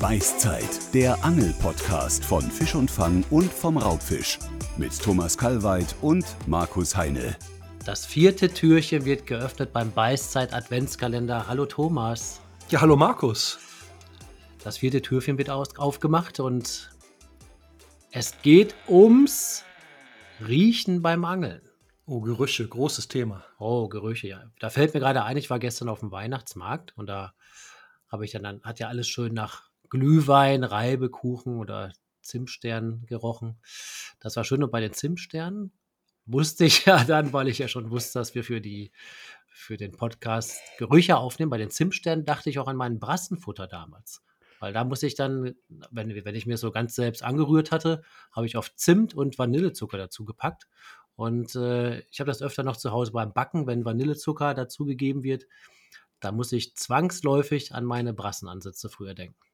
Beißzeit, der Angel-Podcast von Fisch und Fang und vom Raubfisch. Mit Thomas Kalweit und Markus Heine. Das vierte Türchen wird geöffnet beim Beißzeit Adventskalender. Hallo Thomas. Ja, hallo Markus. Das vierte Türchen wird aufgemacht und es geht ums Riechen beim Angeln. Oh, Gerüche, großes Thema. Oh, Gerüche, ja. Da fällt mir gerade ein, ich war gestern auf dem Weihnachtsmarkt und da habe ich dann, dann, hat ja alles schön nach Glühwein, Reibekuchen oder Zimtsternen gerochen. Das war schön. Und bei den Zimtsternen wusste ich ja dann, weil ich ja schon wusste, dass wir für die für den Podcast Gerüche aufnehmen. Bei den Zimtsternen dachte ich auch an meinen Brassenfutter damals. Weil da muss ich dann, wenn, wenn ich mir so ganz selbst angerührt hatte, habe ich auf Zimt und Vanillezucker dazu gepackt. Und äh, ich habe das öfter noch zu Hause beim Backen, wenn Vanillezucker dazugegeben wird. Da muss ich zwangsläufig an meine Brassenansätze früher denken.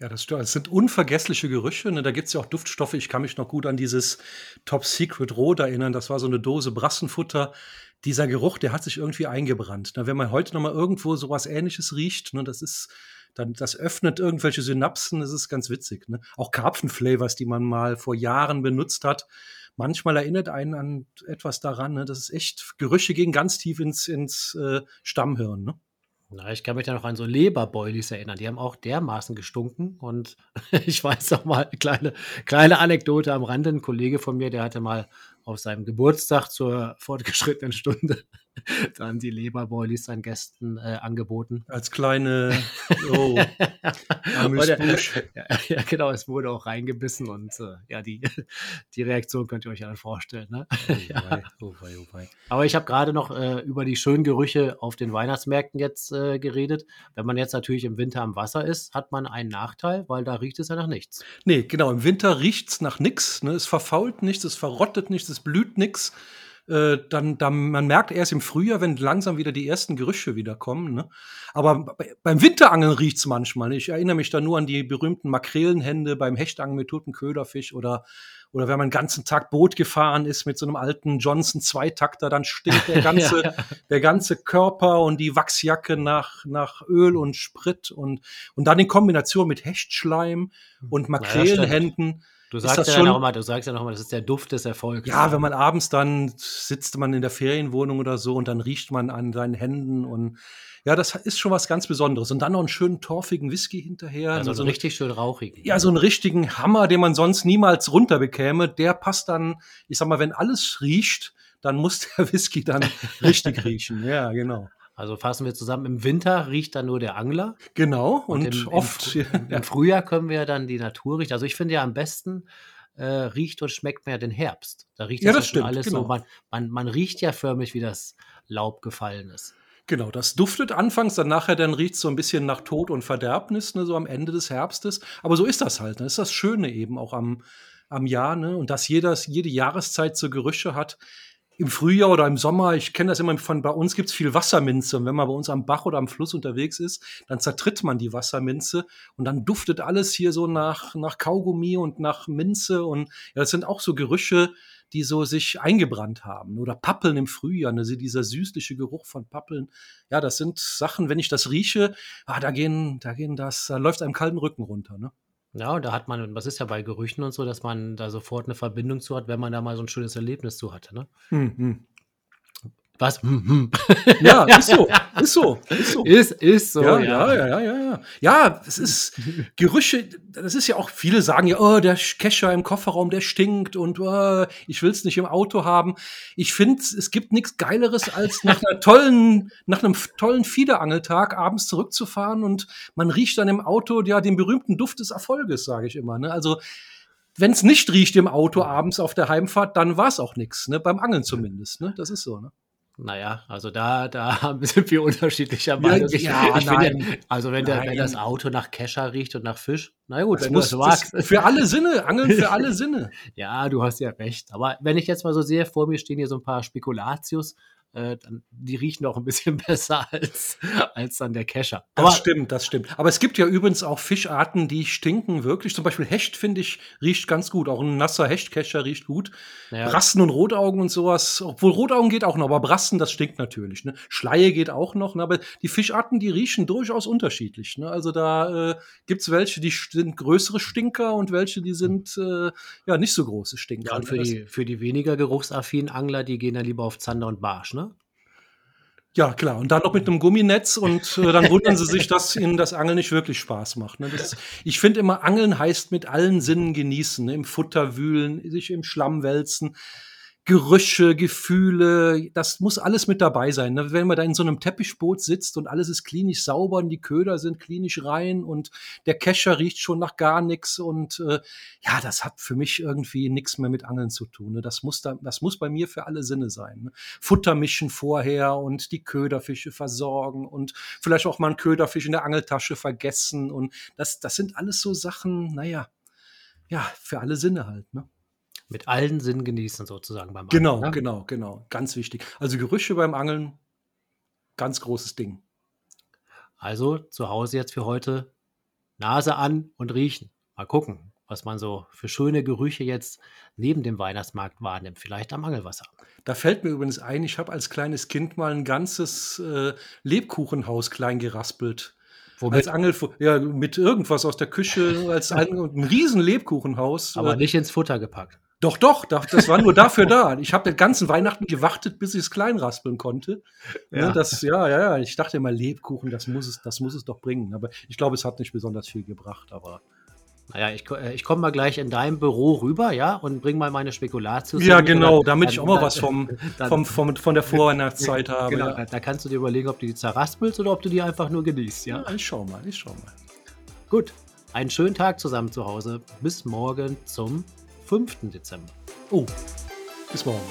Ja, das stimmt. Es sind unvergessliche Gerüche. Ne? Da gibt es ja auch Duftstoffe. Ich kann mich noch gut an dieses Top Secret Rot erinnern. Das war so eine Dose Brassenfutter. Dieser Geruch, der hat sich irgendwie eingebrannt. Ne? Wenn man heute noch mal irgendwo sowas Ähnliches riecht, ne? das ist dann, das öffnet irgendwelche Synapsen. Das ist ganz witzig. Ne? Auch Karpfenflavors, die man mal vor Jahren benutzt hat. Manchmal erinnert einen an etwas daran. Ne? Das ist echt Gerüche gehen ganz tief ins, ins äh, Stammhirn. Ne? Na, ich kann mich da noch an so Leberboilies erinnern. Die haben auch dermaßen gestunken. Und ich weiß noch mal, kleine, kleine Anekdote am Rande. Ein Kollege von mir, der hatte mal auf seinem Geburtstag zur fortgeschrittenen Stunde dann die Leberboilies seinen Gästen äh, angeboten. Als kleine oh, der, ja, ja, genau, es wurde auch reingebissen und äh, ja, die, die Reaktion könnt ihr euch ja dann vorstellen. Ne? Oh, ja. oh, oh. Aber ich habe gerade noch äh, über die schönen Gerüche auf den Weihnachtsmärkten jetzt äh, geredet. Wenn man jetzt natürlich im Winter am Wasser ist, hat man einen Nachteil, weil da riecht es ja nach nichts. Nee, genau, im Winter riecht es nach nichts. Ne? Es verfault nichts, es verrottet nichts, es blüht nichts. Äh, dann, dann, man merkt erst im Frühjahr, wenn langsam wieder die ersten Gerüche wieder kommen. Ne? Aber bei, beim Winterangeln riecht's manchmal. Ich erinnere mich da nur an die berühmten Makrelenhände beim Hechtangeln mit toten Köderfisch oder oder wenn man den ganzen Tag Boot gefahren ist mit so einem alten Johnson Zweitakter, dann stinkt der ganze, ja. der ganze Körper und die Wachsjacke nach, nach Öl und Sprit und, und dann in Kombination mit Hechtschleim und Makrelenhänden. Du sagst, ja schon, mal, du sagst ja noch mal, das ist der Duft des Erfolgs. Ja, wenn man abends dann sitzt man in der Ferienwohnung oder so und dann riecht man an seinen Händen und ja, das ist schon was ganz Besonderes. Und dann noch einen schönen torfigen Whisky hinterher. Also so einen richtig schön rauchigen. Ja, so einen richtigen Hammer, den man sonst niemals runterbekäme. Der passt dann, ich sag mal, wenn alles riecht, dann muss der Whisky dann richtig riechen. Ja, genau. Also fassen wir zusammen, im Winter riecht dann nur der Angler. Genau, und, und im, oft. Im, im, Im, Frühjahr können wir dann die Natur riechen. Also ich finde ja am besten äh, riecht und schmeckt man ja den Herbst. Da riecht ja, das, das stimmt, alles genau. so. Man, man, man riecht ja förmlich, wie das Laub gefallen ist. Genau, das duftet anfangs, dann nachher dann riecht es so ein bisschen nach Tod und Verderbnis, ne, so am Ende des Herbstes. Aber so ist das halt. Ne? Das ist das Schöne eben auch am, am Jahr, ne? Und dass jedes, jede Jahreszeit so Gerüche hat im Frühjahr oder im Sommer, ich kenne das immer von bei uns gibt's viel Wasserminze und wenn man bei uns am Bach oder am Fluss unterwegs ist, dann zertritt man die Wasserminze und dann duftet alles hier so nach nach Kaugummi und nach Minze und ja, das sind auch so Gerüche, die so sich eingebrannt haben oder Pappeln im Frühjahr, ne, dieser süßliche Geruch von Pappeln. Ja, das sind Sachen, wenn ich das rieche, ah, da gehen da gehen das, da läuft einem kalten Rücken runter, ne? Ja, und da hat man, was ist ja bei Gerüchen und so, dass man da sofort eine Verbindung zu hat, wenn man da mal so ein schönes Erlebnis zu hatte, ne? Mhm. Was? Hm, hm. Ja, ist so, ist so, ist so. Ist, ist so, ja. Ja, ja, ja, ja, ja. Ja, es ist Gerüche, das ist ja auch, viele sagen ja, oh, der Kescher im Kofferraum, der stinkt und oh, ich will es nicht im Auto haben. Ich finde, es gibt nichts Geileres, als nach einer tollen, nach einem tollen Fiederangeltag abends zurückzufahren und man riecht dann im Auto ja den berühmten Duft des Erfolges, sage ich immer. Ne? Also wenn es nicht riecht im Auto abends auf der Heimfahrt, dann war es auch nichts, ne? Beim Angeln zumindest, ne? Das ist so, ne? Naja, also da, da sind wir unterschiedlicher Meinung. Ja, ich, ich nein. Also wenn, der, wenn das Auto nach Kescher riecht und nach Fisch, na gut, das muss, das magst. Für alle Sinne, Angeln für alle Sinne. ja, du hast ja recht. Aber wenn ich jetzt mal so sehe, vor mir stehen hier so ein paar Spekulatius, äh, die riechen doch ein bisschen besser als, als dann der Kescher. Das Aber, stimmt, das stimmt. Aber es gibt ja übrigens auch Fischarten, die stinken wirklich. Zum Beispiel Hecht, finde ich, riecht ganz gut. Auch ein nasser Hechtkescher riecht gut. Ja. Brassen und Rotaugen und sowas. Obwohl Rotaugen geht auch noch, aber Brassen, das stinkt natürlich. Ne? Schleie geht auch noch. Ne? Aber die Fischarten, die riechen durchaus unterschiedlich. Ne? Also da äh, gibt es welche, die sind größere Stinker und welche, die sind äh, ja nicht so große Stinker. Ja, und für, die, für die weniger geruchsaffinen Angler, die gehen ja lieber auf Zander und Barsch, ne? Ja, klar. Und dann noch mit einem Gumminetz und äh, dann wundern sie sich, dass ihnen das Angeln nicht wirklich Spaß macht. Ne? Das, ich finde immer, Angeln heißt mit allen Sinnen genießen. Ne? Im Futter wühlen, sich im Schlamm wälzen. Gerüche, Gefühle, das muss alles mit dabei sein. Ne? Wenn man da in so einem Teppichboot sitzt und alles ist klinisch sauber und die Köder sind klinisch rein und der Kescher riecht schon nach gar nichts und äh, ja, das hat für mich irgendwie nichts mehr mit Angeln zu tun. Ne? Das muss da, das muss bei mir für alle Sinne sein. Ne? Futter mischen vorher und die Köderfische versorgen und vielleicht auch mal einen Köderfisch in der Angeltasche vergessen und das, das sind alles so Sachen, naja, ja, für alle Sinne halt, ne? Mit allen Sinnen genießen, sozusagen beim Angeln. Genau, ne? genau, genau. Ganz wichtig. Also Gerüche beim Angeln, ganz großes Ding. Also zu Hause jetzt für heute Nase an und riechen. Mal gucken, was man so für schöne Gerüche jetzt neben dem Weihnachtsmarkt wahrnimmt. Vielleicht am Angelwasser. Da fällt mir übrigens ein, ich habe als kleines Kind mal ein ganzes äh, Lebkuchenhaus klein geraspelt. Womit? Als Angel, ja, mit irgendwas aus der Küche, als ein, ein riesen Lebkuchenhaus. Aber nicht ins Futter gepackt. Doch, doch, das war nur dafür da. Ich habe den ganzen Weihnachten gewartet, bis ich es klein raspeln konnte. Ne, ja. Das, ja, ja, ja. Ich dachte immer, Lebkuchen, das muss es, das muss es doch bringen. Aber ich glaube, es hat nicht besonders viel gebracht. Aber naja, ich, äh, ich komme mal gleich in dein Büro rüber, ja, und bring mal meine Spekulatius. Ja, genau, damit dann, ich auch mal was vom, dann, vom, vom, von der Vorweihnachtszeit habe. Genau, ja. da kannst du dir überlegen, ob du die zerraspelst oder ob du die einfach nur genießt, ja? ja ich schau mal, ich schau mal. Gut, einen schönen Tag zusammen zu Hause. Bis morgen zum 5. Dezember. Oh, bis morgen.